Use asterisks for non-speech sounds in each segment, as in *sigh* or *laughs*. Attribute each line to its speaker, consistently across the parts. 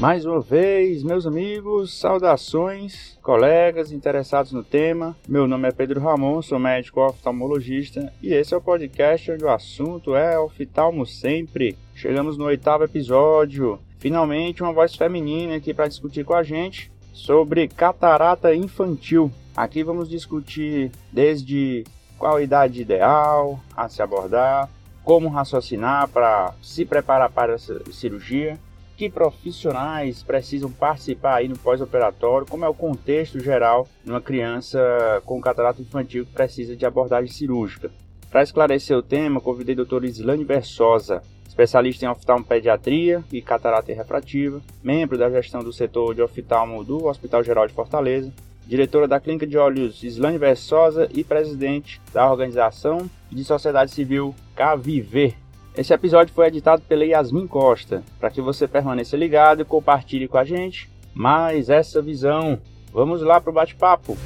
Speaker 1: Mais uma vez, meus amigos, saudações, colegas interessados no tema. Meu nome é Pedro Ramon, sou médico oftalmologista e esse é o podcast onde o assunto é oftalmo sempre. Chegamos no oitavo episódio. Finalmente, uma voz feminina aqui para discutir com a gente sobre catarata infantil. Aqui vamos discutir desde qual a idade ideal a se abordar, como raciocinar para se preparar para essa cirurgia que profissionais precisam participar aí no pós-operatório, como é o contexto geral de uma criança com catarata infantil que precisa de abordagem cirúrgica. Para esclarecer o tema, convidei a doutora Islane Versosa, especialista em oftalmopediatria e catarata refrativa, membro da gestão do setor de oftalmo do Hospital Geral de Fortaleza, diretora da Clínica de Olhos Islane Versosa e presidente da Organização de Sociedade Civil Caviver, esse episódio foi editado pela Yasmin Costa, para que você permaneça ligado e compartilhe com a gente mais essa visão. Vamos lá para o bate-papo!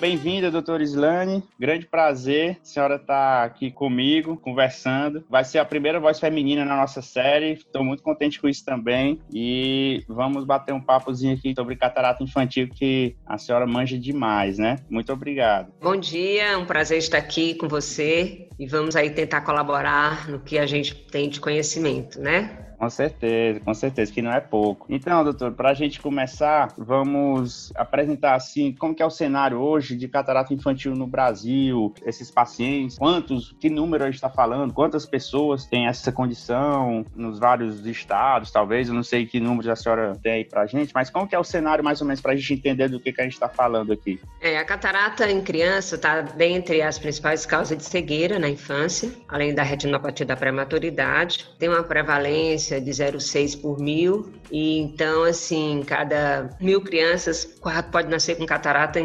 Speaker 1: Bem-vinda, doutora Islane. Grande prazer a senhora estar tá aqui comigo, conversando. Vai ser a primeira voz feminina na nossa série. Estou muito contente com isso também. E vamos bater um papozinho aqui sobre catarata infantil, que a senhora manja demais, né? Muito obrigado.
Speaker 2: Bom dia, um prazer estar aqui com você. E vamos aí tentar colaborar no que a gente tem de conhecimento, né?
Speaker 1: Com certeza, com certeza, que não é pouco. Então, doutor, para a gente começar, vamos apresentar assim como que é o cenário hoje de catarata infantil no Brasil, esses pacientes, quantos, que número a gente está falando, quantas pessoas têm essa condição nos vários estados, talvez, eu não sei que número a senhora tem aí para a gente, mas como que é o cenário mais ou menos para a gente entender do que, que a gente está falando aqui?
Speaker 2: É, a catarata em criança está dentre as principais causas de cegueira na infância, além da retinopatia da prematuridade, tem uma prevalência de 0,6 por mil. E então, assim, cada mil crianças, pode nascer com catarata,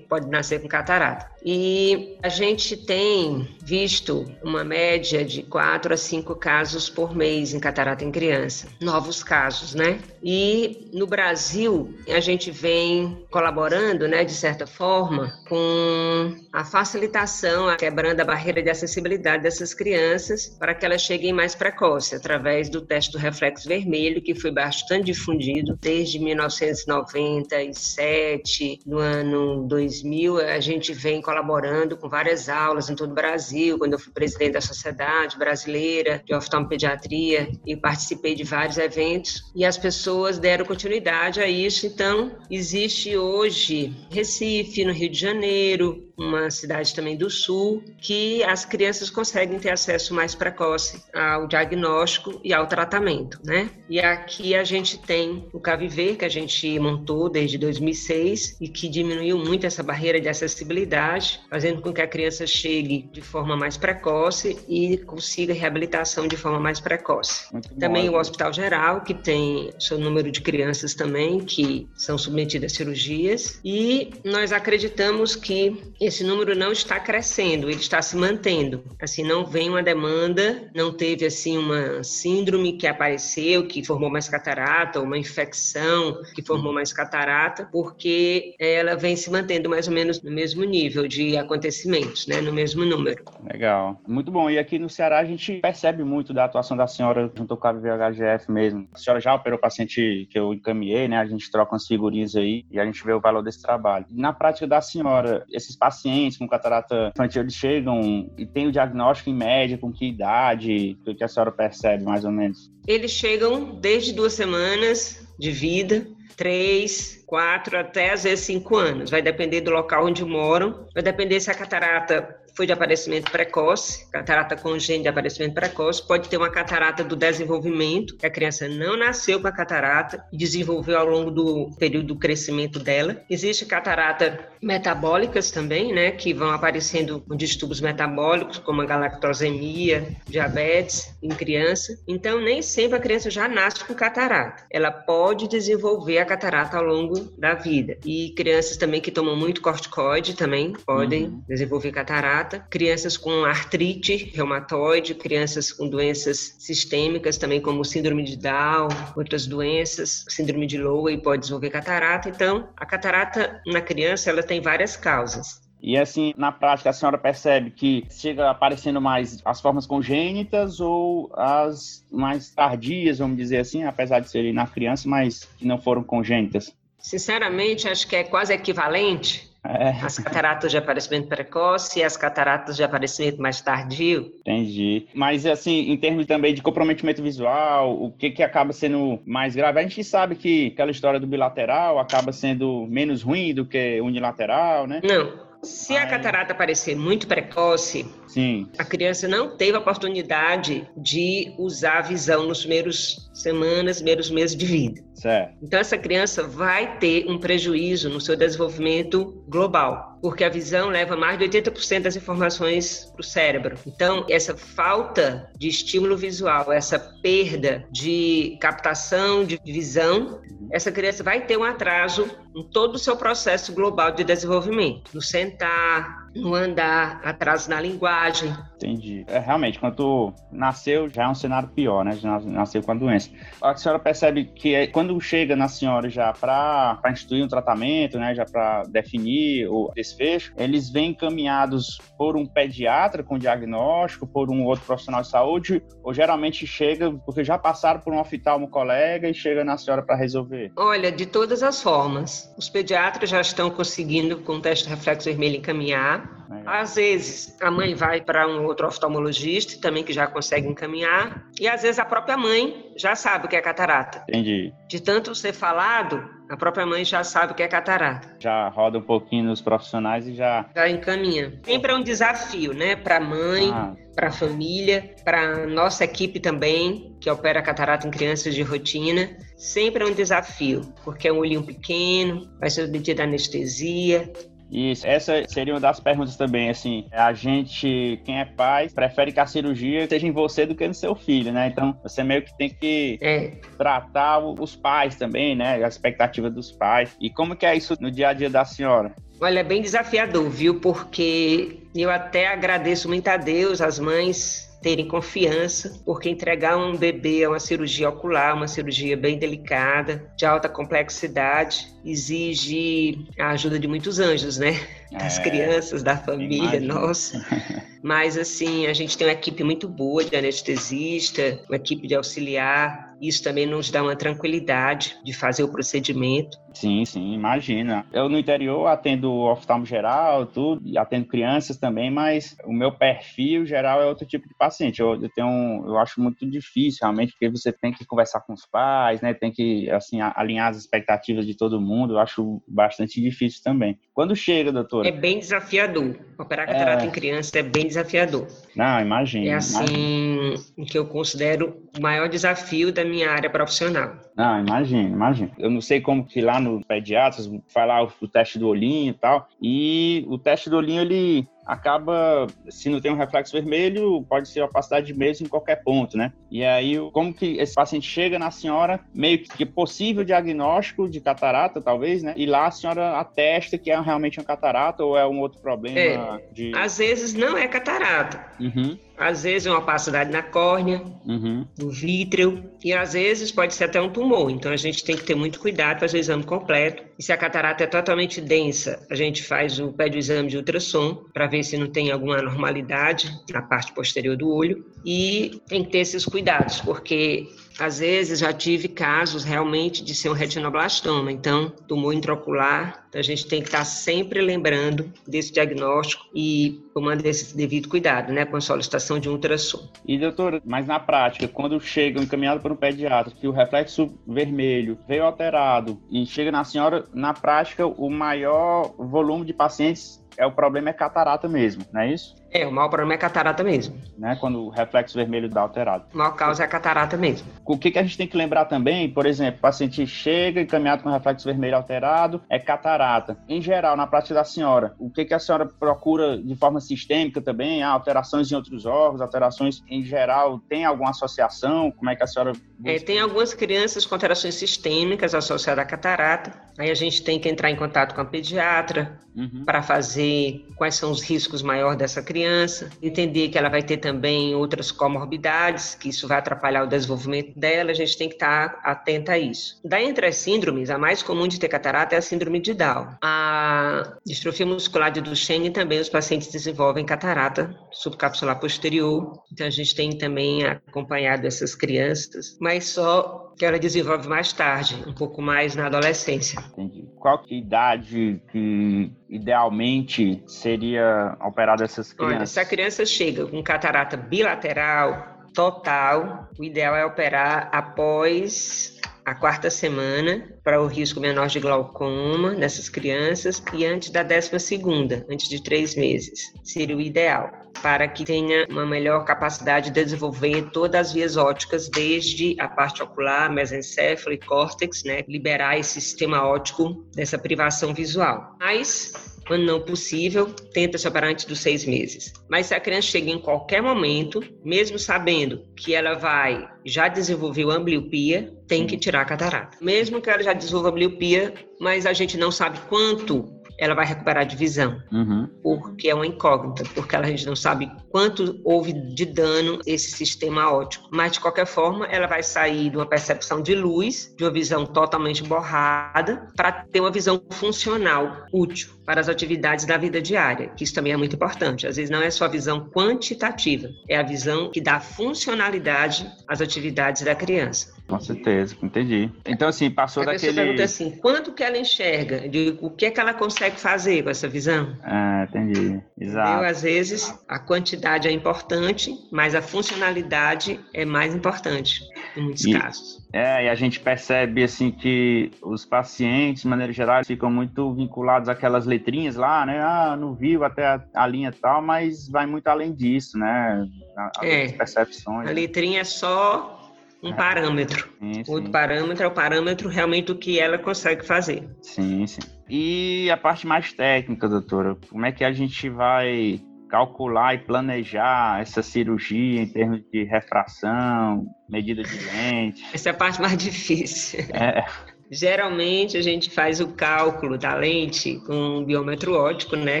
Speaker 2: pode nascer com catarata. E a gente tem visto uma média de 4 a 5 casos por mês em catarata em criança, novos casos, né? E no Brasil, a gente vem colaborando, né, de certa forma, com a facilitação, a quebrando a barreira de acessibilidade dessas crianças para que elas cheguem mais precoce, através do teste do reflexo vermelho, que foi bastante difundido desde 1997, no ano 2000, a gente vem colaborando com várias aulas em todo o Brasil, quando eu fui presidente da Sociedade Brasileira de Oftalmopediatria e participei de vários eventos e as pessoas deram continuidade a isso. Então, existe hoje Recife, no Rio de Janeiro, uma cidade também do sul, que as crianças conseguem ter acesso mais precoce ao diagnóstico e ao tratamento, né? E aqui a gente tem o Caviver, que a gente montou desde 2006 e que diminuiu muito essa barreira de acessibilidade, fazendo com que a criança chegue de forma mais precoce e consiga reabilitação de forma mais precoce. Muito também bom. o Hospital Geral, que tem seu número de crianças também que são submetidas a cirurgias, e nós acreditamos que esse número não está crescendo, ele está se mantendo. Assim, não vem uma demanda, não teve assim uma síndrome que apareceu, que formou mais catarata, ou uma infecção que formou mais catarata, porque ela vem se mantendo mais ou menos no mesmo nível de acontecimentos, né, no mesmo número.
Speaker 1: Legal, muito bom. E aqui no Ceará a gente percebe muito da atuação da senhora junto com a VHGF mesmo. A senhora já operou o paciente que eu encaminhei, né? A gente troca umas figurinhas aí e a gente vê o valor desse trabalho. Na prática da senhora, esses pacientes pacientes com catarata infantil eles chegam e tem o diagnóstico em média, com que idade, o que a senhora percebe mais ou menos?
Speaker 2: Eles chegam desde duas semanas de vida, três, quatro, até às vezes cinco anos. Vai depender do local onde moram, vai depender se a catarata foi de aparecimento precoce, catarata congênita de aparecimento precoce, pode ter uma catarata do desenvolvimento, que a criança não nasceu com a catarata e desenvolveu ao longo do período do crescimento dela. Existe catarata metabólicas também, né, que vão aparecendo com distúrbios metabólicos, como a galactosemia, diabetes em criança. Então, nem sempre a criança já nasce com catarata. Ela pode desenvolver a catarata ao longo da vida. E crianças também que tomam muito corticoide também podem uhum. desenvolver catarata crianças com artrite reumatoide, crianças com doenças sistêmicas também como síndrome de Down, outras doenças, síndrome de Lowe pode desenvolver catarata. Então, a catarata na criança ela tem várias causas.
Speaker 1: E assim, na prática, a senhora percebe que chega aparecendo mais as formas congênitas ou as mais tardias, vamos dizer assim, apesar de serem na criança, mas que não foram congênitas?
Speaker 2: Sinceramente, acho que é quase equivalente. É. As cataratas de aparecimento precoce e as cataratas de aparecimento mais tardio.
Speaker 1: Entendi. Mas, assim, em termos também de comprometimento visual, o que, que acaba sendo mais grave? A gente sabe que aquela história do bilateral acaba sendo menos ruim do que unilateral, né?
Speaker 2: Não. Se a catarata aparecer muito precoce,
Speaker 1: Sim.
Speaker 2: a criança não teve a oportunidade de usar a visão nos primeiros semanas, primeiros meses de vida.
Speaker 1: Certo.
Speaker 2: Então, essa criança vai ter um prejuízo no seu desenvolvimento global, porque a visão leva mais de 80% das informações para o cérebro. Então, essa falta de estímulo visual, essa perda de captação de visão, essa criança vai ter um atraso em todo o seu processo global de desenvolvimento, no sentar, no andar, atraso na linguagem.
Speaker 1: Entendi. É, realmente, quando nasceu, já é um cenário pior, né? Já nasceu com a doença. A senhora percebe que é, quando chega na senhora já para instituir um tratamento, né? Já para definir o desfecho, eles vêm encaminhados por um pediatra com diagnóstico, por um outro profissional de saúde, ou geralmente chega porque já passaram por um oftalmo colega e chega na senhora para resolver?
Speaker 2: Olha, de todas as formas. Os pediatras já estão conseguindo, com o teste de reflexo vermelho, encaminhar às vezes a mãe vai para um outro oftalmologista também que já consegue encaminhar, e às vezes a própria mãe já sabe o que é catarata.
Speaker 1: Entendi.
Speaker 2: De tanto ser falado, a própria mãe já sabe o que é catarata.
Speaker 1: Já roda um pouquinho nos profissionais e já.
Speaker 2: Já encaminha. Sempre é um desafio, né? Para a mãe, ah. para a família, para nossa equipe também, que opera catarata em crianças de rotina. Sempre é um desafio, porque é um olhinho pequeno, vai ser obtida anestesia,
Speaker 1: isso, essa seria uma das perguntas também, assim, a gente, quem é pai, prefere que a cirurgia seja em você do que no seu filho, né? Então, você meio que tem que é. tratar os pais também, né? A expectativa dos pais. E como que é isso no dia a dia da senhora?
Speaker 2: Olha, é bem desafiador, viu? Porque eu até agradeço muito a Deus, as mães terem confiança, porque entregar um bebê a uma cirurgia ocular, uma cirurgia bem delicada, de alta complexidade, exige a ajuda de muitos anjos, né? Das é, crianças, da família, nossa. *laughs* Mas, assim, a gente tem uma equipe muito boa de anestesista, uma equipe de auxiliar. Isso também nos dá uma tranquilidade de fazer o procedimento.
Speaker 1: Sim, sim, imagina. Eu no interior atendo oftalmo geral, tudo, e atendo crianças também, mas o meu perfil geral é outro tipo de paciente. Eu, eu tenho, eu acho muito difícil realmente, porque você tem que conversar com os pais, né? Tem que assim alinhar as expectativas de todo mundo. Eu acho bastante difícil também. Quando chega, doutora?
Speaker 2: É bem desafiador. Operar catarata é... em criança é bem desafiador.
Speaker 1: Não, imagina.
Speaker 2: É assim o que eu considero o maior desafio da minha área profissional.
Speaker 1: Não, imagina, imagina. Eu não sei como que lá no pediatras falar o, o teste do olhinho e tal. E o teste do olhinho ele acaba, se não tem um reflexo vermelho, pode ser opacidade de mesmo em qualquer ponto, né? E aí, como que esse paciente chega na senhora, meio que possível diagnóstico de catarata, talvez, né? E lá a senhora atesta que é realmente uma catarata ou é um outro problema
Speaker 2: é, de... Às vezes não é catarata.
Speaker 1: Uhum.
Speaker 2: Às vezes é uma opacidade na córnea,
Speaker 1: uhum.
Speaker 2: no vítreo, e às vezes pode ser até um tumor. Então a gente tem que ter muito cuidado, fazer o exame completo. E se a catarata é totalmente densa, a gente faz o pede o exame de ultrassom para ver se não tem alguma anormalidade na parte posterior do olho. E tem que ter esses cuidados, porque às vezes já tive casos realmente de ser um retinoblastoma, então tumor intraocular. Então a gente tem que estar sempre lembrando desse diagnóstico e tomando esse devido cuidado, né, com a solicitação de um ultrassom.
Speaker 1: E doutora, mas na prática, quando chega encaminhado para um pediatra que o reflexo vermelho veio alterado e chega na senhora, na prática, o maior volume de pacientes é o problema é catarata mesmo, não é isso?
Speaker 2: É, o maior problema é catarata mesmo.
Speaker 1: Né? Quando o reflexo vermelho dá alterado.
Speaker 2: A maior causa é a catarata mesmo.
Speaker 1: O que, que a gente tem que lembrar também, por exemplo, o paciente chega encaminhado com reflexo vermelho alterado, é catarata. Em geral, na prática da senhora, o que, que a senhora procura de forma sistêmica também? Ah, alterações em outros órgãos, alterações em geral, tem alguma associação? Como é que a senhora.
Speaker 2: É, tem algumas crianças com alterações sistêmicas associadas à catarata. Aí a gente tem que entrar em contato com a pediatra uhum. para fazer quais são os riscos maiores dessa criança entender que ela vai ter também outras comorbidades, que isso vai atrapalhar o desenvolvimento dela, a gente tem que estar atenta a isso. Da entre as síndromes, a mais comum de ter catarata é a síndrome de Down. A distrofia muscular de Duchenne também os pacientes desenvolvem catarata subcapsular posterior, então a gente tem também acompanhado essas crianças, mas só que ela desenvolve mais tarde, um pouco mais na adolescência.
Speaker 1: Entendi. Qual que idade que idealmente seria operada essas crianças? Olha,
Speaker 2: se a criança chega com catarata bilateral total, o ideal é operar após a quarta semana para o risco menor de glaucoma nessas crianças e antes da décima segunda, antes de três meses, seria o ideal para que tenha uma melhor capacidade de desenvolver todas as vias ópticas, desde a parte ocular, mesencéfalo e córtex, né, liberar esse sistema óptico dessa privação visual. Mas quando não possível, tenta se operar antes dos seis meses. Mas se a criança chega em qualquer momento, mesmo sabendo que ela vai já desenvolver ambliopia, tem que tirar a catarata. Mesmo que ela já desenvolva ambliopia, mas a gente não sabe quanto ela vai recuperar de visão, uhum. porque é uma incógnita, porque a gente não sabe quanto houve de dano esse sistema óptico. Mas, de qualquer forma, ela vai sair de uma percepção de luz, de uma visão totalmente borrada, para ter uma visão funcional, útil para as atividades da vida diária, que isso também é muito importante. Às vezes não é só a visão quantitativa, é a visão que dá funcionalidade às atividades da criança.
Speaker 1: Com certeza, entendi. Então, assim, passou a daquele...
Speaker 2: Você pergunta assim, quanto que ela enxerga? De, o que é que ela consegue fazer com essa visão?
Speaker 1: Ah, entendi. Exato. Entendeu?
Speaker 2: Às vezes, a quantidade é importante, mas a funcionalidade é mais importante, em muitos e, casos.
Speaker 1: É, e a gente percebe, assim, que os pacientes, de maneira geral, ficam muito vinculados àquelas letrinhas lá, né? Ah, não viu até a, a linha tal, mas vai muito além disso, né?
Speaker 2: As é, percepções. A letrinha é só um parâmetro. Sim, sim. Outro parâmetro é o parâmetro realmente do que ela consegue fazer.
Speaker 1: Sim, sim. E a parte mais técnica, doutora, como é que a gente vai calcular e planejar essa cirurgia em termos de refração, medida de lente?
Speaker 2: Essa é a parte mais *laughs* difícil. É. Geralmente a gente faz o cálculo da lente com um biômetro óptico, né,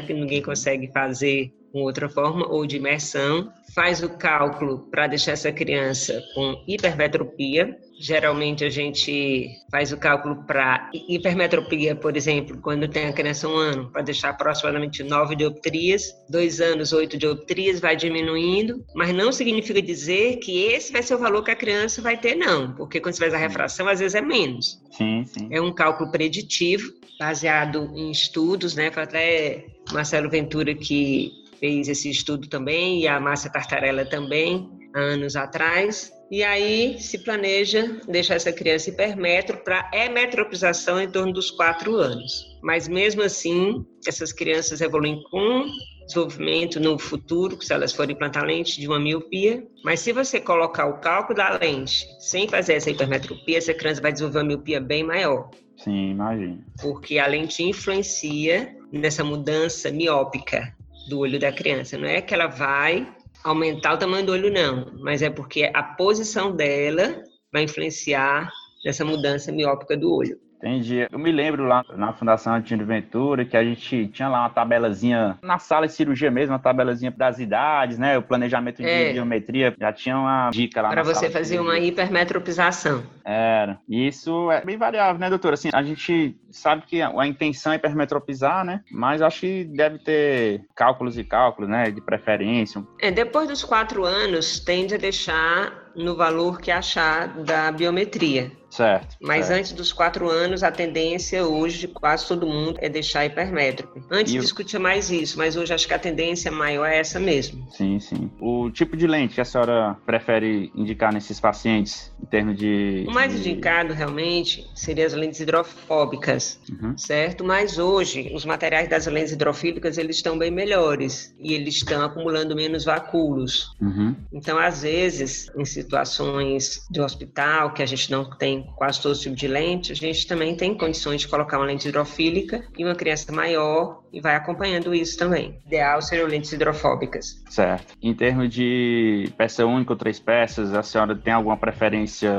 Speaker 2: que ninguém consegue fazer com outra forma, ou de imersão, faz o cálculo para deixar essa criança com hipermetropia. Geralmente a gente faz o cálculo para hipermetropia, por exemplo, quando tem a criança um ano, para deixar aproximadamente 9 dioptrias, dois anos, 8 dioptrias, vai diminuindo, mas não significa dizer que esse vai ser o valor que a criança vai ter, não, porque quando você faz a refração, às vezes é menos.
Speaker 1: Sim, sim.
Speaker 2: É um cálculo preditivo, baseado em estudos, né? Foi até Marcelo Ventura que fez esse estudo também, e a Márcia Tartarella também, anos atrás. E aí se planeja deixar essa criança hipermetro para emetropização em torno dos quatro anos. Mas mesmo assim, essas crianças evoluem com desenvolvimento no futuro, se elas forem implantar lente de uma miopia. Mas se você colocar o cálculo da lente sem fazer essa hipermetropia, essa criança vai desenvolver uma miopia bem maior.
Speaker 1: Sim, imagino.
Speaker 2: Porque a lente influencia nessa mudança miópica do olho da criança. Não é que ela vai aumentar o tamanho do olho, não, mas é porque a posição dela vai influenciar nessa mudança miópica do olho.
Speaker 1: Entendi. Eu me lembro lá na Fundação Antônio Ventura que a gente tinha lá uma tabelazinha na sala de cirurgia mesmo, uma tabelazinha das idades, né? O planejamento de é. biometria já tinha uma dica lá
Speaker 2: Para você fazer uma hipermetropização.
Speaker 1: Era. Isso é bem variável, né, doutora? Assim, a gente sabe que a intenção é hipermetropizar, né? Mas acho que deve ter cálculos e cálculos, né? De preferência.
Speaker 2: É, depois dos quatro anos, tende a deixar no valor que achar da biometria.
Speaker 1: Certo.
Speaker 2: Mas
Speaker 1: certo.
Speaker 2: antes dos quatro anos, a tendência hoje de quase todo mundo é deixar hipermétrico. Antes e discutia mais isso, mas hoje acho que a tendência maior é essa mesmo.
Speaker 1: Sim, sim. O tipo de lente que a senhora prefere indicar nesses pacientes, em termos de.
Speaker 2: O mais de... indicado realmente seria as lentes hidrofóbicas, uhum. certo? Mas hoje, os materiais das lentes hidrofílicas eles estão bem melhores e eles estão acumulando menos vacúolos. Uhum. Então, às vezes, em situações de hospital, que a gente não tem quase todo tipo de lente, a gente também tem condições de colocar uma lente hidrofílica e uma criança maior e vai acompanhando isso também. Ideal seriam lentes hidrofóbicas.
Speaker 1: Certo. Em termos de peça única ou três peças, a senhora tem alguma preferência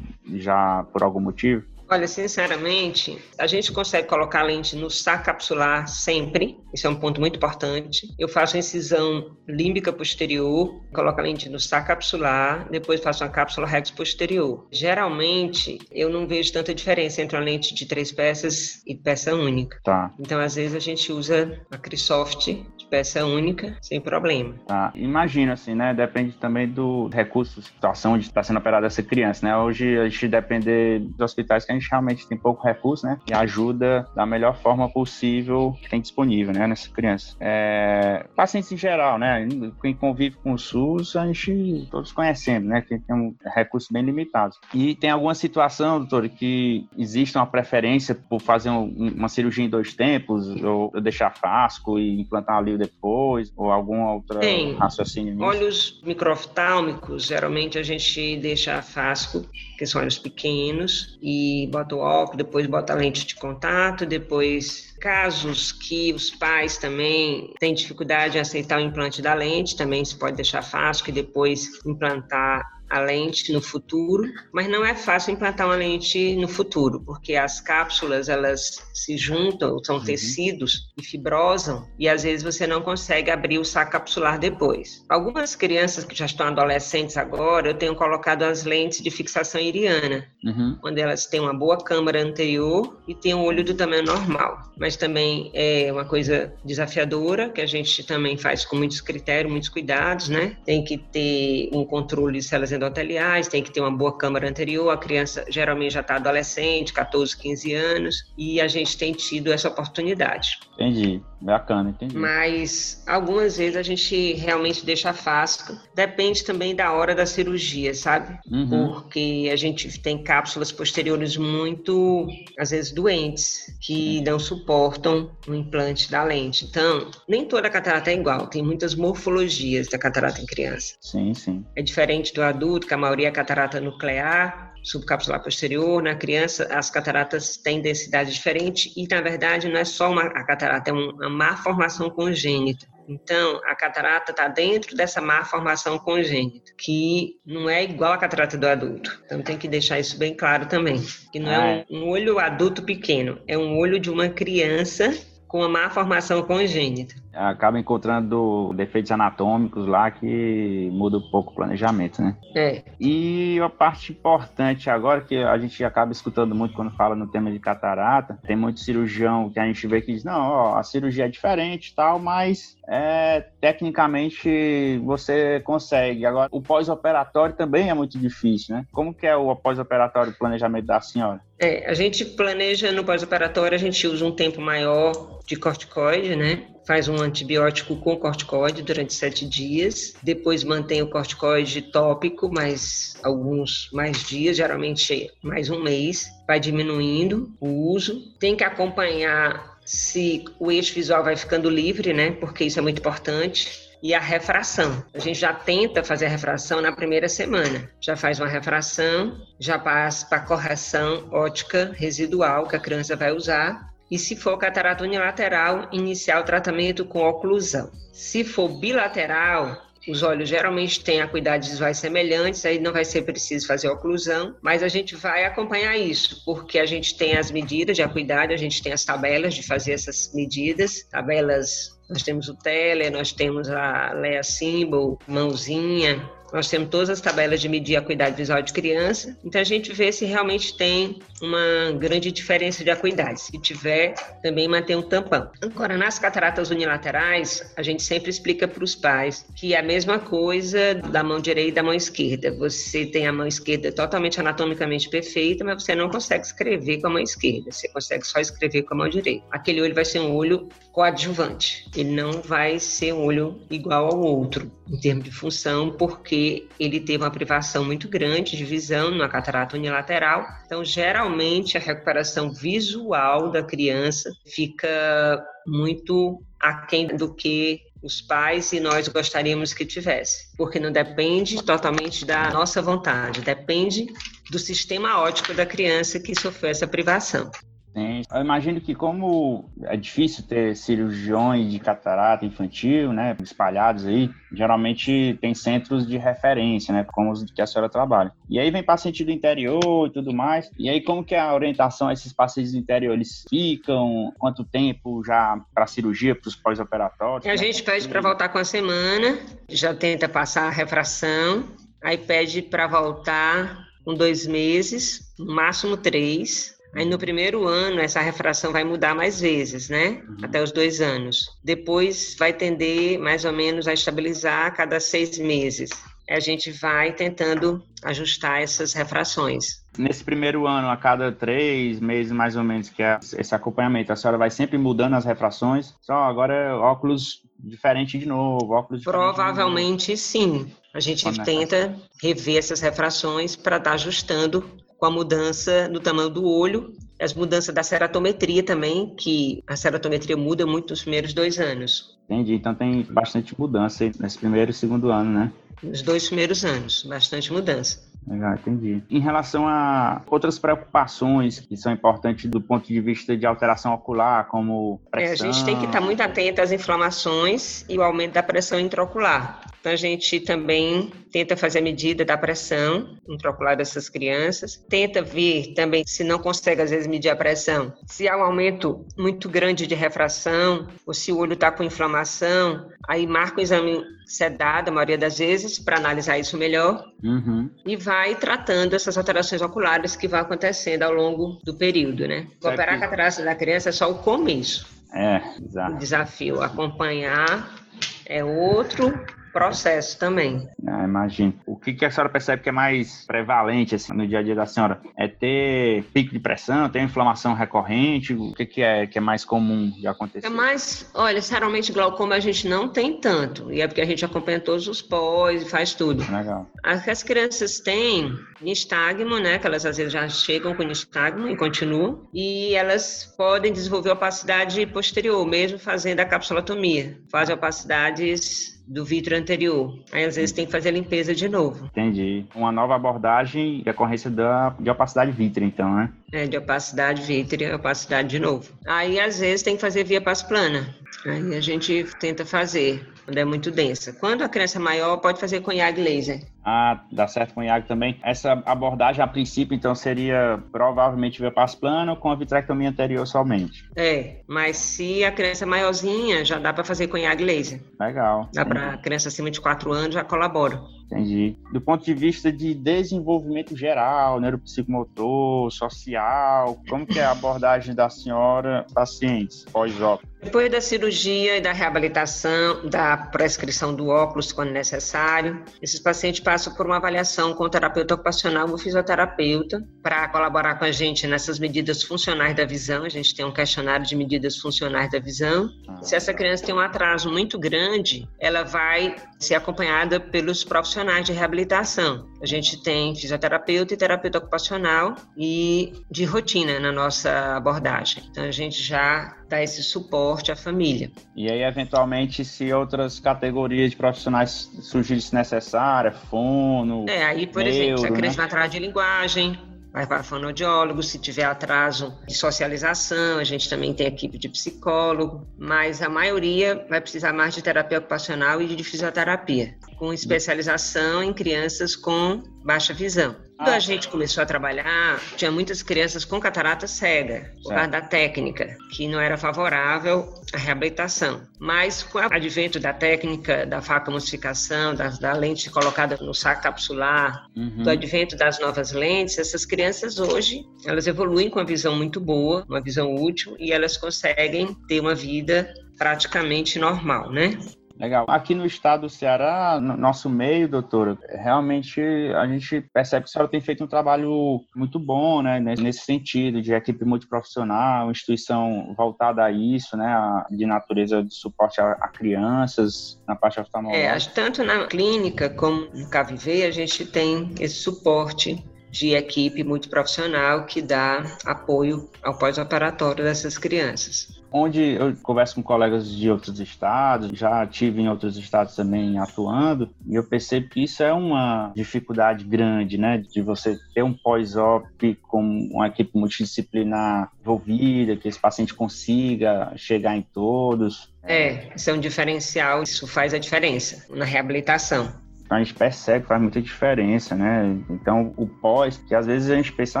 Speaker 1: já por algum motivo?
Speaker 2: Olha, sinceramente, a gente consegue colocar a lente no saco capsular sempre, isso é um ponto muito importante. Eu faço a incisão límbica posterior, coloco a lente no saco capsular, depois faço uma cápsula rex posterior. Geralmente, eu não vejo tanta diferença entre uma lente de três peças e peça única.
Speaker 1: Tá.
Speaker 2: Então, às vezes, a gente usa a Crisoft peça única, sem problema.
Speaker 1: Tá. Imagina, assim, né? Depende também do recurso, situação de estar sendo operada essa criança, né? Hoje, a gente depende dos hospitais que a gente realmente tem pouco recurso, né? E ajuda da melhor forma possível que tem disponível, né? Nessa criança. É... Pacientes em geral, né? Quem convive com o SUS, a gente todos conhecemos, né? Que tem um recurso bem limitado. E tem alguma situação, doutor, que existe uma preferência por fazer um, uma cirurgia em dois tempos, ou deixar fasco e implantar ali depois, ou algum outro
Speaker 2: tem.
Speaker 1: raciocínio
Speaker 2: nisso? Olhos microoftálmicos, geralmente a gente deixa fasco, que são olhos pequenos, e bota o óculos, depois bota a lente de contato, depois casos que os pais também têm dificuldade em aceitar o implante da lente, também se pode deixar fácil que depois implantar a lente no futuro, mas não é fácil implantar uma lente no futuro, porque as cápsulas elas se juntam, são uhum. tecidos e fibrosam, e às vezes você não consegue abrir o saco capsular depois. Algumas crianças que já estão adolescentes agora, eu tenho colocado as lentes de fixação iriana, uhum. quando elas têm uma boa câmara anterior e têm um olho do tamanho normal, mas também é uma coisa desafiadora que a gente também faz com muitos critérios, muitos cuidados, né? Tem que ter um controle se elas endoteliais, tem que ter uma boa câmara anterior, a criança geralmente já está adolescente, 14, 15 anos, e a gente tem tido essa oportunidade.
Speaker 1: Entendi, bacana, entendi.
Speaker 2: Mas algumas vezes a gente realmente deixa fácil, depende também da hora da cirurgia, sabe? Uhum. Porque a gente tem cápsulas posteriores muito, às vezes, doentes, que não suportam o implante da lente. Então, nem toda catarata é igual, tem muitas morfologias da catarata em criança.
Speaker 1: Sim, sim.
Speaker 2: É diferente do adulto adulto, que a maioria é catarata nuclear, subcapsular posterior. Na criança, as cataratas têm densidade diferente e, na verdade, não é só uma a catarata, é uma má formação congênita. Então, a catarata está dentro dessa má formação congênita, que não é igual à catarata do adulto. Então, tem que deixar isso bem claro também. Que não é um, um olho adulto pequeno, é um olho de uma criança com uma má formação congênita
Speaker 1: acaba encontrando defeitos anatômicos lá que muda um pouco o planejamento, né?
Speaker 2: É.
Speaker 1: E a parte importante agora, que a gente acaba escutando muito quando fala no tema de catarata, tem muito cirurgião que a gente vê que diz, não, ó, a cirurgia é diferente e tal, mas é, tecnicamente você consegue. Agora, o pós-operatório também é muito difícil, né? Como que é o pós-operatório, o planejamento da senhora?
Speaker 2: É, a gente planeja no pós-operatório, a gente usa um tempo maior de corticoide, né? Faz um antibiótico com corticoide durante sete dias, depois mantém o corticoide tópico mais alguns mais dias, geralmente mais um mês, vai diminuindo o uso. Tem que acompanhar se o eixo visual vai ficando livre, né? Porque isso é muito importante e a refração. A gente já tenta fazer a refração na primeira semana. Já faz uma refração, já passa para correção ótica residual que a criança vai usar e se for catarata unilateral, iniciar o tratamento com oclusão. Se for bilateral, os olhos geralmente têm acuidades visuais semelhantes, aí não vai ser preciso fazer oclusão, mas a gente vai acompanhar isso, porque a gente tem as medidas de acuidade, a gente tem as tabelas de fazer essas medidas, tabelas, nós temos o Teller, nós temos a Lea Symbol, mãozinha, nós temos todas as tabelas de medir a acuidade visual de criança, então a gente vê se realmente tem uma grande diferença de acuidade. Se tiver, também manter um tampão. Agora, nas cataratas unilaterais, a gente sempre explica para os pais que é a mesma coisa da mão direita e da mão esquerda. Você tem a mão esquerda totalmente anatomicamente perfeita, mas você não consegue escrever com a mão esquerda, você consegue só escrever com a mão direita. Aquele olho vai ser um olho coadjuvante, ele não vai ser um olho igual ao outro em termos de função, porque ele teve uma privação muito grande de visão na catarata unilateral. Então, geralmente, a recuperação visual da criança fica muito aquém do que os pais e nós gostaríamos que tivesse, porque não depende totalmente da nossa vontade, depende do sistema óptico da criança que sofreu essa privação.
Speaker 1: Eu imagino que como é difícil ter cirurgiões de catarata infantil, né, espalhados aí, geralmente tem centros de referência, né, como os que a senhora trabalha. E aí vem paciente do interior e tudo mais. E aí como que é a orientação a esses pacientes do interior? Eles ficam quanto tempo já para cirurgia, para os pós-operatórios?
Speaker 2: A gente pede para voltar com a semana, já tenta passar a refração, aí pede para voltar com dois meses, no máximo três. Aí no primeiro ano essa refração vai mudar mais vezes, né? Uhum. Até os dois anos. Depois vai tender mais ou menos a estabilizar a cada seis meses. A gente vai tentando ajustar essas refrações.
Speaker 1: Nesse primeiro ano, a cada três meses mais ou menos, que é esse acompanhamento, a senhora vai sempre mudando as refrações. Só agora é óculos diferente de novo, óculos
Speaker 2: Provavelmente
Speaker 1: novo.
Speaker 2: sim. A gente Quando tenta é rever essas refrações para estar tá ajustando com a mudança no tamanho do olho, as mudanças da ceratometria também, que a ceratometria muda muito nos primeiros dois anos.
Speaker 1: Entendi, então tem bastante mudança nesse primeiro e segundo ano, né?
Speaker 2: Nos dois primeiros anos, bastante mudança.
Speaker 1: Legal, entendi. Em relação a outras preocupações que são importantes do ponto de vista de alteração ocular, como pressão...
Speaker 2: É, a gente tem que estar muito atento às inflamações e o aumento da pressão intraocular. Então, a gente também tenta fazer a medida da pressão intraocular dessas crianças, tenta ver também, se não consegue às vezes medir a pressão, se há um aumento muito grande de refração, ou se o olho está com inflamação, aí marca o exame sedado, a maioria das vezes, para analisar isso melhor,
Speaker 1: uhum.
Speaker 2: e vai tratando essas alterações oculares que vão acontecendo ao longo do período, né? Operar a catarata da criança é só o começo.
Speaker 1: É, exato.
Speaker 2: O desafio, acompanhar é outro processo também.
Speaker 1: Ah, imagino. O que, que a senhora percebe que é mais prevalente assim, no dia a dia da senhora? É ter pico de pressão, ter inflamação recorrente? O que, que, é, que é mais comum de acontecer?
Speaker 2: É mais, olha, geralmente glaucoma a gente não tem tanto, e é porque a gente acompanha todos os pós e faz tudo.
Speaker 1: Legal.
Speaker 2: As, as crianças têm nistagmo, né, que elas às vezes já chegam com nistagmo e continuam, e elas podem desenvolver opacidade posterior, mesmo fazendo a capsulotomia. Fazem opacidades do vidro anterior. Aí às vezes tem que fazer a limpeza de novo.
Speaker 1: Entendi. Uma nova abordagem de ocorrência da, de opacidade vítrea, então, né?
Speaker 2: É, de opacidade vítrea, opacidade de novo. Aí às vezes tem que fazer via passo plana. Aí a gente tenta fazer quando é muito densa. Quando a criança é maior, pode fazer com IAG laser.
Speaker 1: Ah, dá certo com IAG também. Essa abordagem, a princípio, então, seria provavelmente via passo plano com a vitrectomia anterior somente.
Speaker 2: É, mas se a criança é maiorzinha, já dá para fazer com IAG laser.
Speaker 1: Legal.
Speaker 2: Dá para criança acima de 4 anos, já colabora.
Speaker 1: Entendi. Do ponto de vista de desenvolvimento geral, neuropsicomotor, social, como que é a abordagem da senhora pacientes pós-ópera?
Speaker 2: Depois da cirurgia e da reabilitação, da prescrição do óculos quando necessário, esses pacientes passam por uma avaliação com o terapeuta ocupacional ou fisioterapeuta para colaborar com a gente nessas medidas funcionais da visão. A gente tem um questionário de medidas funcionais da visão. Ah, Se essa criança tem um atraso muito grande, ela vai ser acompanhada pelos profissionais de reabilitação. A gente tem fisioterapeuta e terapeuta ocupacional e de rotina na nossa abordagem. Então a gente já dá esse suporte à família.
Speaker 1: E aí, eventualmente, se outras categorias de profissionais surgirem se necessária, fono.
Speaker 2: É, aí, por neuro, exemplo, se a criança né? de linguagem, vai para fonoaudiólogo, se tiver atraso de socialização, a gente também tem equipe de psicólogo, mas a maioria vai precisar mais de terapia ocupacional e de fisioterapia, com especialização em crianças com baixa visão. Quando a gente começou a trabalhar, tinha muitas crianças com catarata cega, por causa da técnica, que não era favorável à reabilitação. Mas com o advento da técnica da facoemulsificação, da, da lente colocada no saco capsular, uhum. do advento das novas lentes, essas crianças hoje, elas evoluem com uma visão muito boa, uma visão útil, e elas conseguem ter uma vida praticamente normal, né?
Speaker 1: Legal. Aqui no estado do Ceará, no nosso meio, doutora, realmente a gente percebe que a senhora tem feito um trabalho muito bom, né, nesse sentido, de equipe multiprofissional, instituição voltada a isso, né, de natureza de suporte a, crianças, na parte oftalmológica.
Speaker 2: É, tanto na clínica como no KVV, a gente tem esse suporte de equipe multiprofissional que dá apoio ao pós-operatório dessas crianças.
Speaker 1: Onde eu converso com colegas de outros estados, já tive em outros estados também atuando, e eu percebo que isso é uma dificuldade grande, né? De você ter um pós-op com uma equipe multidisciplinar envolvida, que esse paciente consiga chegar em todos.
Speaker 2: É, isso é um diferencial, isso faz a diferença na reabilitação
Speaker 1: a gente percebe que faz muita diferença, né? Então, o pós, que às vezes a gente pensa,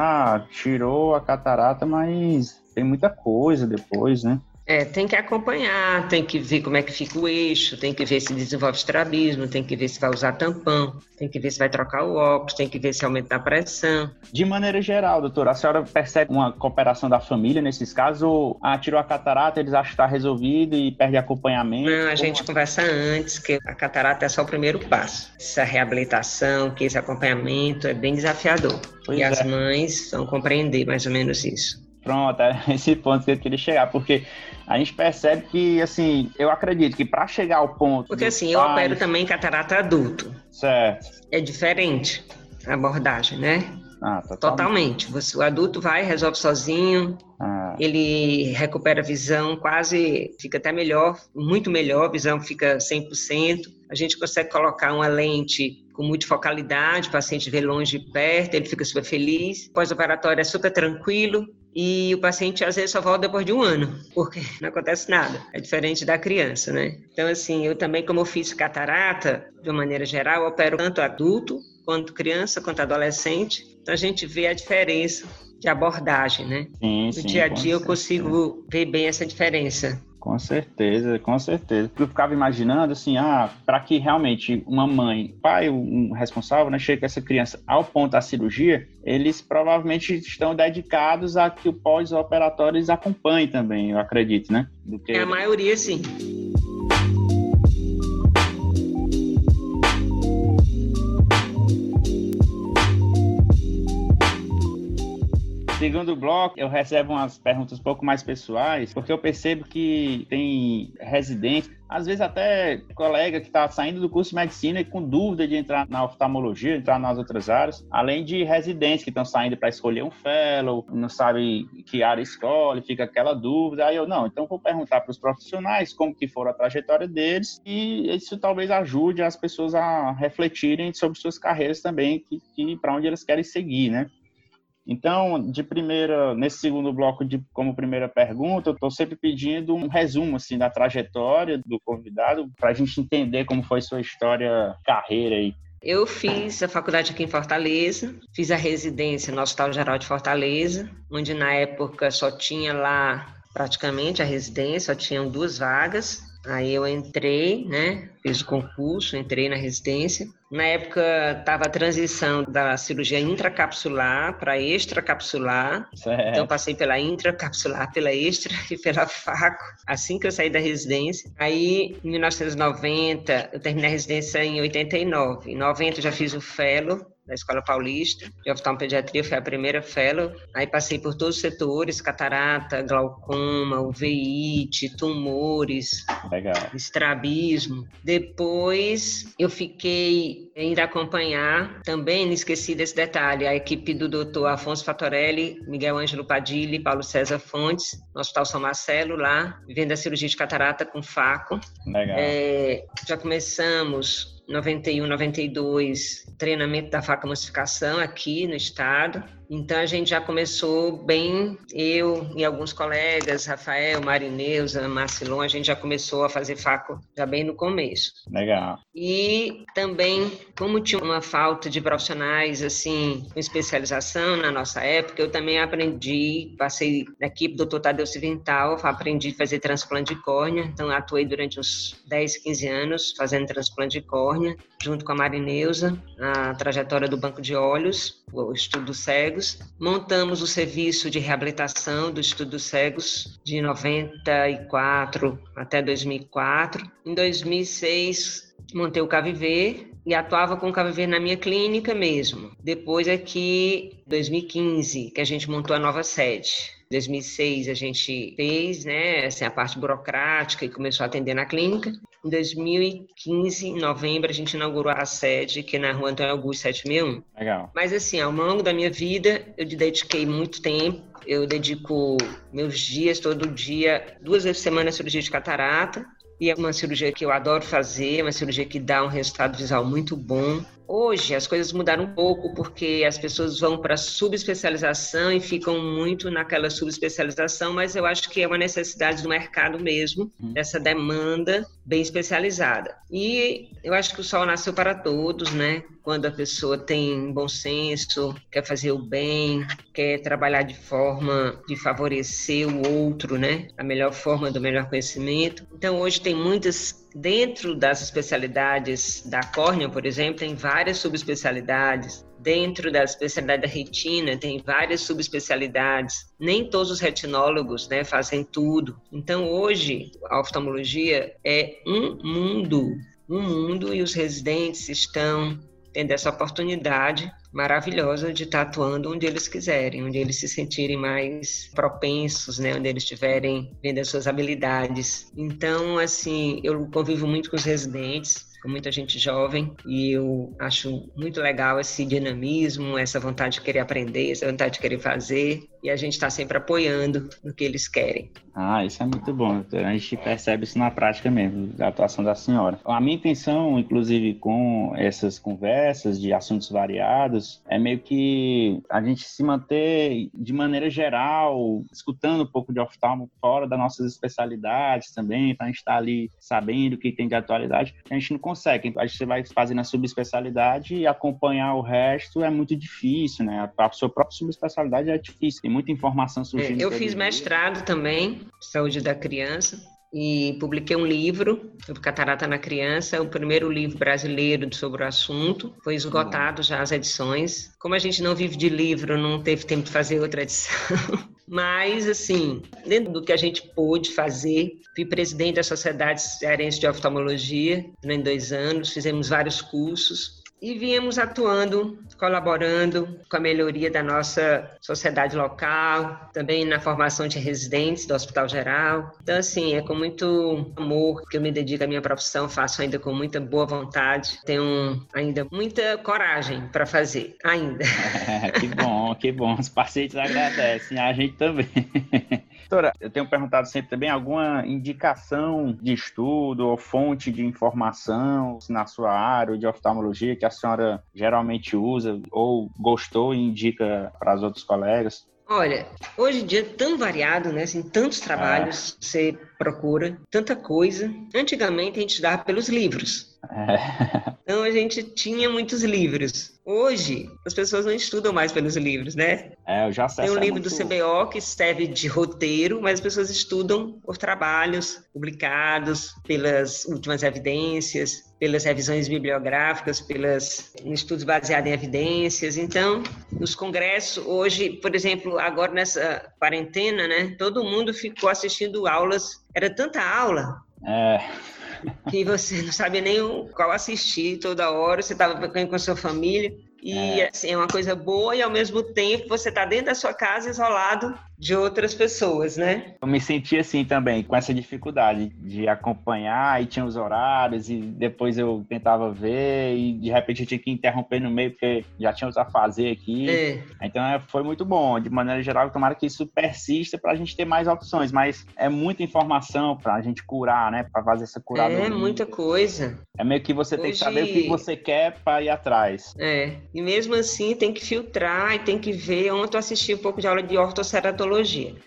Speaker 1: ah, tirou a catarata, mas tem muita coisa depois, né?
Speaker 2: É, tem que acompanhar, tem que ver como é que fica o eixo, tem que ver se desenvolve estrabismo, tem que ver se vai usar tampão, tem que ver se vai trocar o óculos, tem que ver se aumenta a pressão.
Speaker 1: De maneira geral, doutora, a senhora percebe uma cooperação da família nesses casos ou ah, tirou a catarata, eles acham que está resolvido e perde acompanhamento?
Speaker 2: Não, a gente conversa antes, que a catarata é só o primeiro passo. Essa reabilitação, que esse acompanhamento é bem desafiador. Pois e é. as mães vão compreender mais ou menos isso.
Speaker 1: Pronto, é *laughs* esse ponto que eu queria chegar, porque a gente percebe que, assim, eu acredito que para chegar ao ponto.
Speaker 2: Porque, assim, eu opero também catarata adulto.
Speaker 1: Certo.
Speaker 2: É diferente a abordagem, né? Ah, totalmente. Você, o adulto vai, resolve sozinho, ah. ele recupera a visão, quase fica até melhor, muito melhor, a visão fica 100%. A gente consegue colocar uma lente com muita focalidade, o paciente vê longe e perto, ele fica super feliz. Pós-operatório é super tranquilo, e o paciente às vezes só volta depois de um ano, porque *laughs* não acontece nada. É diferente da criança, né? Então, assim, eu também, como eu fiz catarata, de uma maneira geral, opero tanto adulto, quanto criança, quanto adolescente. Então, a gente vê a diferença de abordagem, né? Sim, no sim, dia a dia eu consigo ver bem essa diferença.
Speaker 1: Com certeza, com certeza. Eu ficava imaginando assim, ah, para que realmente uma mãe, pai, um responsável, né, chegue essa criança ao ponto da cirurgia, eles provavelmente estão dedicados a que o pós-operatório eles acompanhem também, eu acredito, né?
Speaker 2: Que... É a maioria, sim.
Speaker 1: Segundo bloco, eu recebo umas perguntas um pouco mais pessoais, porque eu percebo que tem residentes, às vezes até colega que está saindo do curso de medicina e com dúvida de entrar na oftalmologia, entrar nas outras áreas, além de residentes que estão saindo para escolher um fellow, não sabe que área escolhe, fica aquela dúvida. Aí eu, não, então vou perguntar para os profissionais como que for a trajetória deles e isso talvez ajude as pessoas a refletirem sobre suas carreiras também, que, que para onde eles querem seguir, né? Então, de primeira, nesse segundo bloco, de, como primeira pergunta, eu estou sempre pedindo um resumo assim da trajetória do convidado para a gente entender como foi sua história, carreira aí.
Speaker 2: Eu fiz a faculdade aqui em Fortaleza, fiz a residência no Hospital Geral de Fortaleza, onde na época só tinha lá praticamente a residência, só tinham duas vagas. Aí eu entrei, né? Fiz o concurso, entrei na residência. Na época estava a transição da cirurgia intracapsular para extracapsular. Certo. Então passei pela intracapsular, pela extra e pela faco, assim que eu saí da residência. Aí, em 1990, eu terminei a residência em 89. Em 90 eu já fiz o fellow da Escola Paulista de oftalmopediatria, foi a primeira fellow. Aí passei por todos os setores, catarata, glaucoma, uveíte, tumores, Legal. estrabismo. Depois eu fiquei em acompanhar, também não esqueci desse detalhe, a equipe do doutor Afonso Fatorelli, Miguel Ângelo Padilha e Paulo César Fontes, no Hospital São Marcelo, lá, vivendo a cirurgia de catarata com faco. Legal. É, já começamos 91, 92, treinamento da faca massificação aqui no estado. Então a gente já começou bem, eu e alguns colegas, Rafael, Marineuza, Marcelon, a gente já começou a fazer faco já bem no começo.
Speaker 1: Legal.
Speaker 2: E também, como tinha uma falta de profissionais assim com especialização na nossa época, eu também aprendi, passei na equipe do Dr. Tadeu Civental, aprendi a fazer transplante de córnea, então atuei durante uns 10, 15 anos fazendo transplante de córnea, junto com a Marineuza, a trajetória do banco de olhos, o estudo cego cegos. Montamos o serviço de reabilitação do Estudo Cegos de 94 até 2004. Em 2006, montei o Caviver e atuava com o Caviver na minha clínica mesmo. Depois aqui, 2015, que a gente montou a nova sede. Em 2006 a gente fez, né, assim, a parte burocrática e começou a atender na clínica. Em 2015, em novembro, a gente inaugurou a sede, que é na rua Antônio Augusto 761.
Speaker 1: Legal.
Speaker 2: Mas assim, ao longo da minha vida, eu dediquei muito tempo. Eu dedico meus dias, todo dia, duas vezes por semana, a cirurgia de catarata. E é uma cirurgia que eu adoro fazer, uma cirurgia que dá um resultado visual muito bom. Hoje as coisas mudaram um pouco porque as pessoas vão para subespecialização e ficam muito naquela subespecialização, mas eu acho que é uma necessidade do mercado mesmo, uhum. dessa demanda bem especializada. E eu acho que o sol nasceu para todos, né? Quando a pessoa tem bom senso, quer fazer o bem, quer trabalhar de forma de favorecer o outro, né? A melhor forma do melhor conhecimento. Então hoje tem muitas Dentro das especialidades da córnea, por exemplo, tem várias subespecialidades. Dentro da especialidade da retina, tem várias subespecialidades. Nem todos os retinólogos né, fazem tudo. Então, hoje, a oftalmologia é um mundo, um mundo, e os residentes estão tendo essa oportunidade maravilhosa de estar atuando onde eles quiserem, onde eles se sentirem mais propensos, né, onde eles estiverem vendo as suas habilidades. Então, assim, eu convivo muito com os residentes, com muita gente jovem e eu acho muito legal esse dinamismo, essa vontade de querer aprender, essa vontade de querer fazer e a gente está sempre apoiando no que eles querem.
Speaker 1: Ah, isso é muito bom. A gente percebe isso na prática mesmo, da atuação da senhora. A minha intenção, inclusive, com essas conversas de assuntos variados, é meio que a gente se manter de maneira geral, escutando um pouco de oftalmo fora das nossas especialidades também, para a gente estar tá ali sabendo o que tem de atualidade. A gente não consegue. A gente vai fazendo a subespecialidade e acompanhar o resto é muito difícil, né? A sua própria subespecialidade é difícil, muita informação surgindo.
Speaker 2: É, eu fiz mestrado também, saúde da criança, e publiquei um livro sobre catarata na criança, o primeiro livro brasileiro sobre o assunto. Foi esgotado já as edições. Como a gente não vive de livro, não teve tempo de fazer outra edição. *laughs* Mas, assim, dentro do que a gente pôde fazer, fui presidente da Sociedade Cearense de Oftalmologia em dois anos, fizemos vários cursos e viemos atuando, colaborando com a melhoria da nossa sociedade local, também na formação de residentes do Hospital Geral. Então, assim, é com muito amor que eu me dedico à minha profissão, faço ainda com muita boa vontade, tenho ainda muita coragem para fazer, ainda. *laughs*
Speaker 1: É, que bom, que bom. Os pacientes agradecem, a gente também. Doutora, eu tenho perguntado sempre também alguma indicação de estudo ou fonte de informação na sua área de oftalmologia que a senhora geralmente usa ou gostou e indica para os outros colegas?
Speaker 2: Olha, hoje em dia é tão variado, né? Assim, tantos trabalhos é. você procura, tanta coisa. Antigamente a gente dava pelos livros. É. Então a gente tinha muitos livros. Hoje, as pessoas não estudam mais pelos livros, né?
Speaker 1: É, eu já sei.
Speaker 2: Tem um livro muito... do CBO que serve de roteiro, mas as pessoas estudam por trabalhos publicados, pelas últimas evidências, pelas revisões bibliográficas, pelos estudos baseados em evidências. Então, nos congressos, hoje, por exemplo, agora nessa quarentena, né, todo mundo ficou assistindo aulas. Era tanta aula. É que você não sabia nem qual assistir toda hora, você estava com a sua família. E é. assim, é uma coisa boa e ao mesmo tempo você está dentro da sua casa isolado de outras pessoas, né?
Speaker 1: Eu me senti assim também, com essa dificuldade de acompanhar e tinha os horários e depois eu tentava ver e de repente eu tinha que interromper no meio porque já tinha outros a fazer aqui. É. Então é, foi muito bom. De maneira geral, tomara que isso persista para a gente ter mais opções, mas é muita informação para a gente curar, né? Para fazer essa curadoria.
Speaker 2: É muita coisa.
Speaker 1: É meio que você Hoje... tem que saber o que você quer para ir atrás.
Speaker 2: É. E mesmo assim tem que filtrar e tem que ver. Ontem eu assisti um pouco de aula de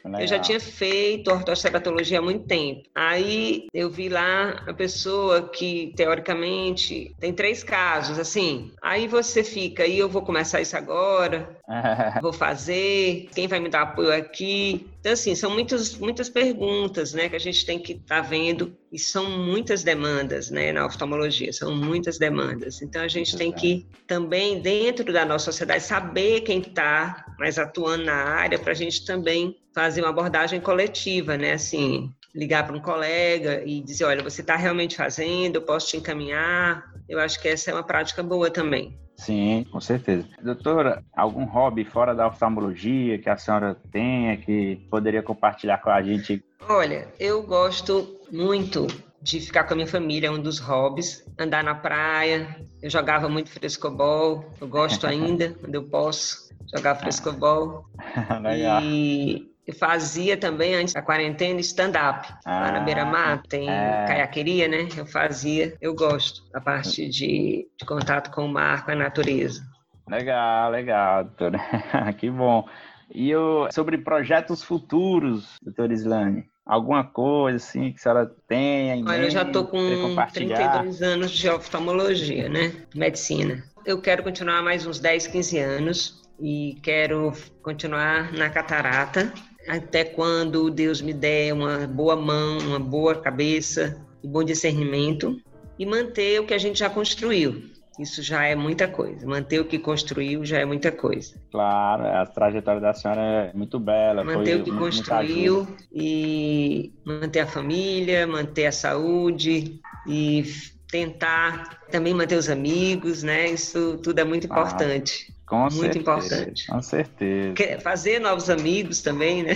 Speaker 2: Legal. Eu já tinha feito ortoceratologia há muito tempo. Aí eu vi lá a pessoa que, teoricamente, tem três casos, assim. Aí você fica, aí eu vou começar isso agora, *laughs* vou fazer, quem vai me dar apoio aqui? Então, assim, são muitas, muitas perguntas, né, que a gente tem que estar tá vendo e são muitas demandas, né, na oftalmologia, são muitas demandas. Então, a gente tem que também, dentro da nossa sociedade, saber quem está mais atuando na área para a gente também fazer uma abordagem coletiva, né, assim, ligar para um colega e dizer, olha, você está realmente fazendo, eu posso te encaminhar. Eu acho que essa é uma prática boa também.
Speaker 1: Sim, com certeza. Doutora, algum hobby fora da oftalmologia que a senhora tenha que poderia compartilhar com a gente?
Speaker 2: Olha, eu gosto muito de ficar com a minha família, é um dos hobbies. Andar na praia, eu jogava muito frescobol, eu gosto *laughs* ainda, quando eu posso jogar frescobol. *laughs*
Speaker 1: Legal.
Speaker 2: E eu fazia também, antes da quarentena, stand-up. Ah, lá na Beira-Mar tem é... caiaqueria, né? Eu fazia, eu gosto da parte de, de contato com o mar, com a natureza.
Speaker 1: Legal, legal, doutora. *laughs* que bom. E eu, sobre projetos futuros, doutora Islane? Alguma coisa assim que a senhora tenha em
Speaker 2: Olha, eu já estou com 32 anos de oftalmologia, né? Medicina. Eu quero continuar mais uns 10, 15 anos e quero continuar na catarata até quando Deus me der uma boa mão, uma boa cabeça e bom discernimento e manter o que a gente já construiu. Isso já é muita coisa. Manter o que construiu já é muita coisa.
Speaker 1: Claro, a trajetória da senhora é muito bela.
Speaker 2: Manter o que construiu e manter a família, manter a saúde e tentar também manter os amigos, né? Isso tudo é muito importante.
Speaker 1: Com
Speaker 2: Muito
Speaker 1: certeza,
Speaker 2: importante.
Speaker 1: Com certeza.
Speaker 2: Fazer novos amigos também, né?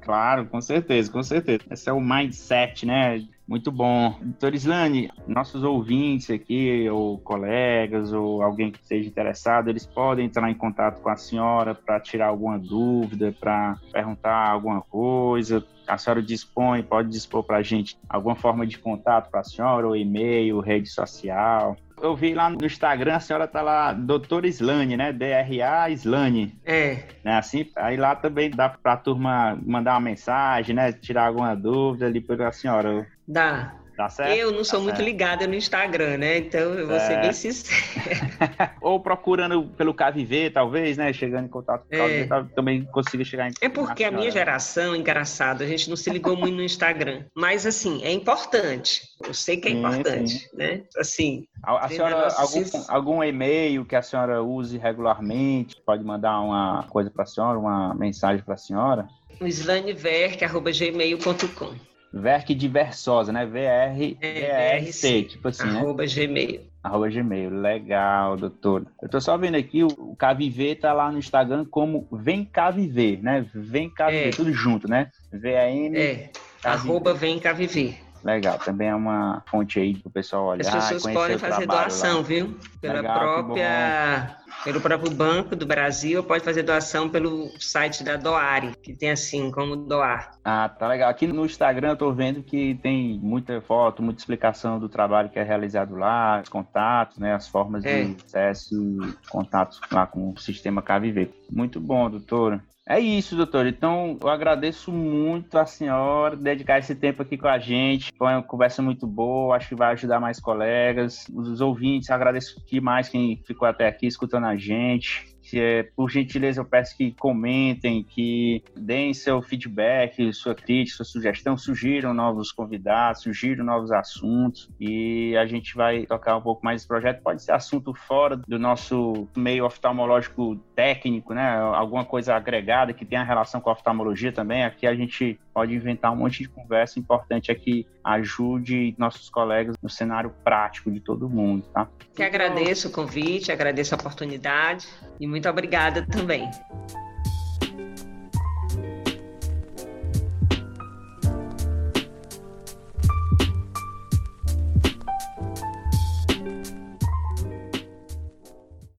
Speaker 1: Claro, com certeza, com certeza. Esse é o mindset, né? Muito bom. Doutor Islane, nossos ouvintes aqui, ou colegas, ou alguém que esteja interessado, eles podem entrar em contato com a senhora para tirar alguma dúvida, para perguntar alguma coisa. A senhora dispõe, pode dispor para a gente alguma forma de contato para a senhora, ou e-mail, rede social. Eu vi lá no Instagram, a senhora tá lá, doutora Slane, né? D-R-A Slane.
Speaker 2: É.
Speaker 1: Né? Assim, aí lá também dá pra turma mandar uma mensagem, né? Tirar alguma dúvida ali para a senhora.
Speaker 2: Dá.
Speaker 1: Tá certo?
Speaker 2: Eu não sou
Speaker 1: tá
Speaker 2: muito
Speaker 1: certo.
Speaker 2: ligada no Instagram, né? Então eu vou ser bem sincera. *laughs*
Speaker 1: Ou procurando pelo KVV, talvez, né? Chegando em contato com o
Speaker 2: É.
Speaker 1: KVV, também consiga chegar em
Speaker 2: É porque a minha geração, engraçado, a gente não se ligou muito no Instagram. Mas assim, é importante. Eu sei que é
Speaker 1: Sim,
Speaker 2: importante, né? Assim,
Speaker 1: A, a senhora, algum, algum e-mail que a senhora use regularmente, pode mandar uma coisa para a senhora, uma mensagem para a senhora?
Speaker 2: o slaneverk.gmail.com
Speaker 1: Verk de Versosa, né? V-R-V-R-C, tipo assim, né?
Speaker 2: arroba gmail.
Speaker 1: Arroba Gmail. Legal, doutor. Eu tô só vendo aqui, o, KVV tá lá no Instagram como Vem Cá Viver, né? Vem Cá Viver,
Speaker 2: É.
Speaker 1: tudo junto, né? V-A-M.
Speaker 2: É, arroba vem cá viver.
Speaker 1: Legal, também é uma fonte aí pro pessoal olhar.
Speaker 2: As pessoas podem
Speaker 1: o
Speaker 2: fazer doação,
Speaker 1: lá.
Speaker 2: viu? Pela
Speaker 1: Legal,
Speaker 2: própria, pelo próprio Banco do Brasil, pode fazer doação pelo site da Doare, que tem assim como doar.
Speaker 1: Ah, tá legal. Aqui no Instagram eu tô vendo que tem muita foto, muita explicação do trabalho que é realizado lá, os contatos, né, as formas
Speaker 2: É.
Speaker 1: de acesso contatos lá com o sistema KVV. Muito bom, doutora. É isso, doutor. Então, eu agradeço muito a senhora dedicar esse tempo aqui com a gente. Foi uma conversa muito boa, acho que vai ajudar mais colegas. Os ouvintes, agradeço demais quem ficou até aqui escutando a gente. É, por gentileza, eu peço que comentem, que deem seu feedback, sua crítica, sua sugestão, sugiram novos convidados, sugiram novos assuntos e a gente vai tocar um pouco mais esse projeto. Pode ser assunto fora do nosso meio oftalmológico técnico, né? Alguma coisa agregada que tenha relação com a oftalmologia também. Aqui a gente pode inventar um monte de conversa importante aqui, ajude nossos colegas no cenário prático de todo mundo, tá?
Speaker 2: Que agradeço o convite, agradeço a oportunidade e muito obrigada também.